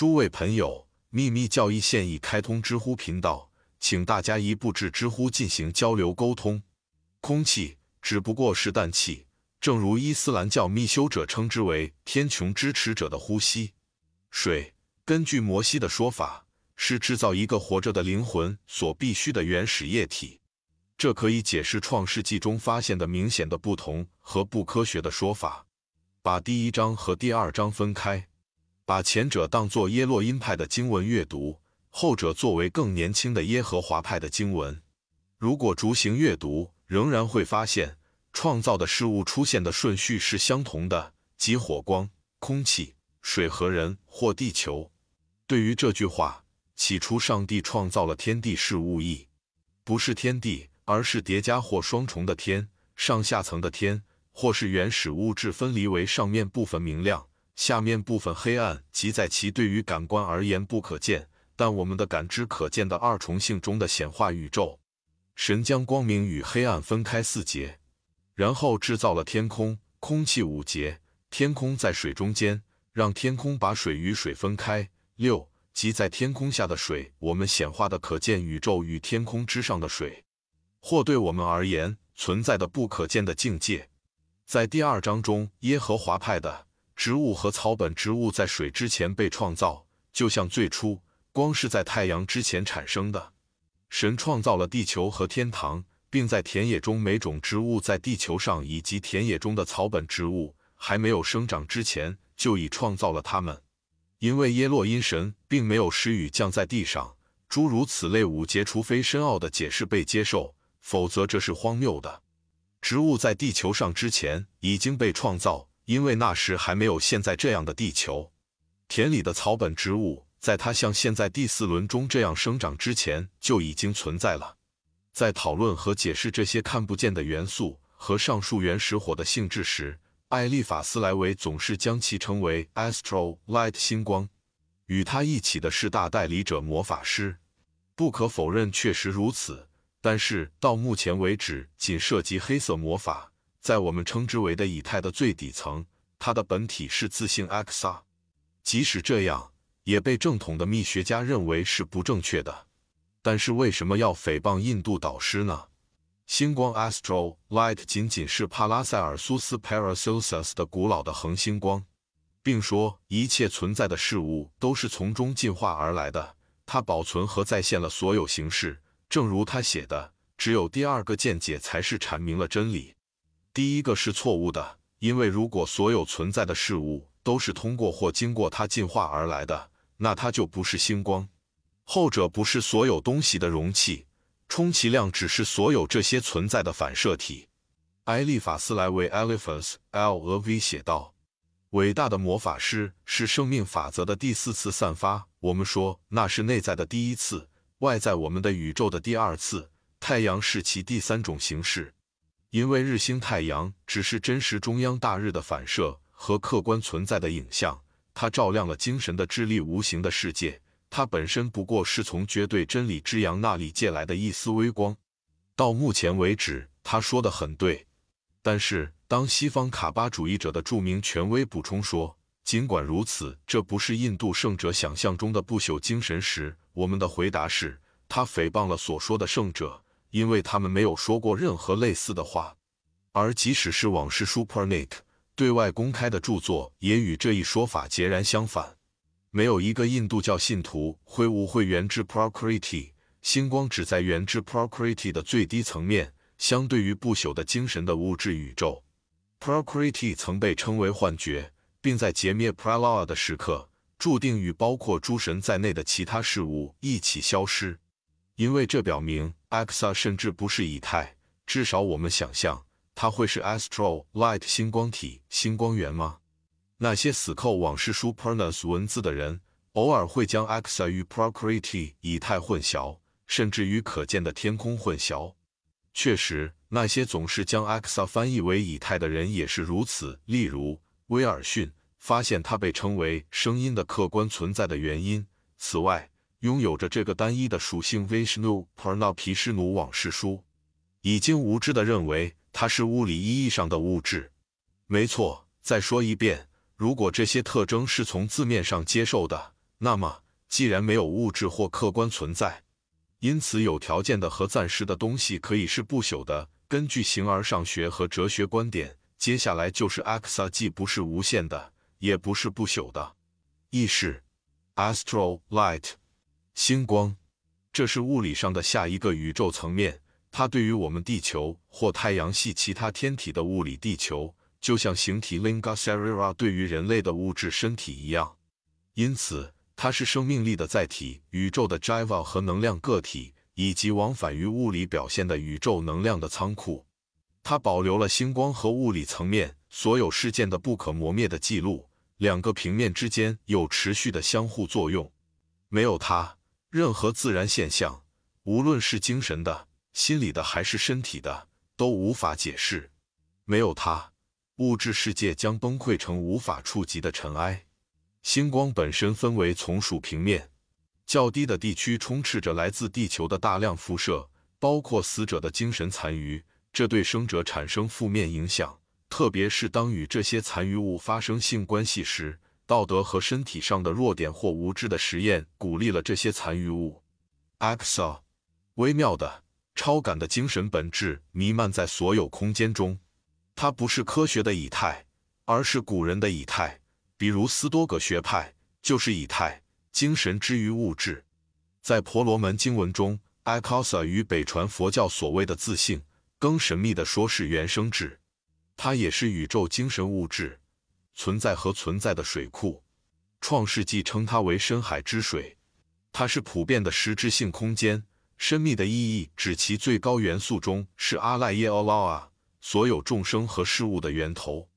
诸位朋友，秘密教义现已开通知乎频道，请大家一步至知乎进行交流沟通。空气只不过是氮气，正如伊斯兰教密修者称之为天穹支持者的呼吸。水，根据摩西的说法，是制造一个活着的灵魂所必须的原始液体。这可以解释创世纪中发现的明显的不同和不科学的说法。把第一章和第二章分开，把前者当作耶洛因派的经文阅读，后者作为更年轻的耶和华派的经文。如果逐行阅读，仍然会发现创造的事物出现的顺序是相同的，即火光、空气、水和人或地球。对于这句话，起初上帝创造了天地是物意，不是天地。而是叠加或双重的天，上下层的天，或是原始物质分离为上面部分明亮，下面部分黑暗，即在其对于感官而言不可见，但我们的感知可见的二重性中的显化宇宙。神将光明与黑暗分开四节，然后制造了天空、空气五节，天空在水中间，让天空把水与水分开。六，即在天空下的水，我们显化的可见宇宙与天空之上的水。或对我们而言存在的不可见的境界，在第二章中，耶和华派的植物和草本植物在水之前被创造，就像最初光是在太阳之前产生的。神创造了地球和天堂，并在田野中每种植物在地球上以及田野中的草本植物还没有生长之前就已创造了它们。因为耶洛因神并没有施雨降在地上，诸如此类五节，除非深奥的解释被接受。否则这是荒谬的。植物在地球上之前已经被创造，因为那时还没有现在这样的地球。田里的草本植物在它像现在第四轮中这样生长之前就已经存在了。在讨论和解释这些看不见的元素和上述原始火的性质时，艾利法斯莱维总是将其称为 “astro light” 星光。与他一起的是大代理者魔法师。不可否认，确实如此。但是到目前为止，仅涉及黑色魔法，在我们称之为的以太的最底层，它的本体是自性 Xa。即使这样，也被正统的密学家认为是不正确的。但是为什么要诽谤印度导师呢？星光 Astro Light 仅仅是帕拉塞尔苏斯 Paracelsus 的古老的恒星光，并说一切存在的事物都是从中进化而来的。它保存和再现了所有形式。正如他写的，只有第二个见解才是阐明了真理，第一个是错误的。因为如果所有存在的事物都是通过或经过它进化而来的，那它就不是星光。后者不是所有东西的容器，充其量只是所有这些存在的反射体。埃利法斯莱维 （Eliphas L. 俄 V） 写道：“伟大的魔法师是生命法则的第四次散发。我们说那是内在的第一次。”外在我们的宇宙的第二次，太阳是其第三种形式，因为日星太阳只是真实中央大日的反射和客观存在的影像，它照亮了精神的智力无形的世界，它本身不过是从绝对真理之阳那里借来的一丝微光。到目前为止，他说的很对，但是当西方卡巴主义者的著名权威补充说，尽管如此，这不是印度圣者想象中的不朽精神时，我们的回答是，他诽谤了所说的圣者，因为他们没有说过任何类似的话。而即使是往事书 permit 对外公开的著作，也与这一说法截然相反。没有一个印度教信徒会误会源之 Prakriti 星光只在源之 Prakriti 的最低层面，相对于不朽的精神的物质宇宙。Prakriti 曾被称为幻觉。并在劫灭 Pralaya 的时刻，注定与包括诸神在内的其他事物一起消失，因为这表明 Axa 甚至不是以太。至少我们想象它会是 Astro Light 星光体、星光源吗？那些死扣往事书 Pernus 文字的人，偶尔会将 Axa 与 Prakriti 以太混淆，甚至与可见的天空混淆。确实，那些总是将 Axa 翻译为以太的人也是如此。例如。威尔逊发现它被称为声音的客观存在的原因。此外，拥有着这个单一的属性 Vishnu Purna 皮湿奴往事书已经无知地认为它是物理意义上的物质。没错，再说一遍，如果这些特征是从字面上接受的，那么，既然没有物质或客观存在，因此有条件的和暂时的东西可以是不朽的。根据形而上学和哲学观点，接下来就是 Axa 既不是无限的，也不是不朽的。意识 Astral Light 星光，这是物理上的下一个宇宙层面。它对于我们地球或太阳系其他天体的物理地球，就像形体 Linga s e r i r a 对于人类的物质身体一样。因此，它是生命力的载体，宇宙的 Jiva 和能量个体，以及往返于物理表现的宇宙能量的仓库。它保留了星光和物理层面所有事件的不可磨灭的记录。两个平面之间有持续的相互作用。没有它，任何自然现象，无论是精神的。心理的还是身体的都无法解释，没有它，物质世界将崩溃成无法触及的尘埃。星光本身分为从属平面，较低的地区充斥着来自地球的大量辐射，包括死者的精神残余，这对生者产生负面影响，特别是当与这些残余物发生性关系时。道德和身体上的弱点或无知的实验鼓励了这些残余物。Axa，微妙的。超感的精神本质弥漫在所有空间中，它不是科学的以太，而是古人的以太，比如斯多葛学派就是以太，精神之于物质。在婆罗门经文中 axa 与北传佛教所谓的自性，更神秘的说是原生质，它也是宇宙精神物质存在和存在的水库。创世纪称它为深海之水，它是普遍的实质性空间。生命的意义指其最高元素中是阿赖耶奥拉啊，所有众生和事物的源头。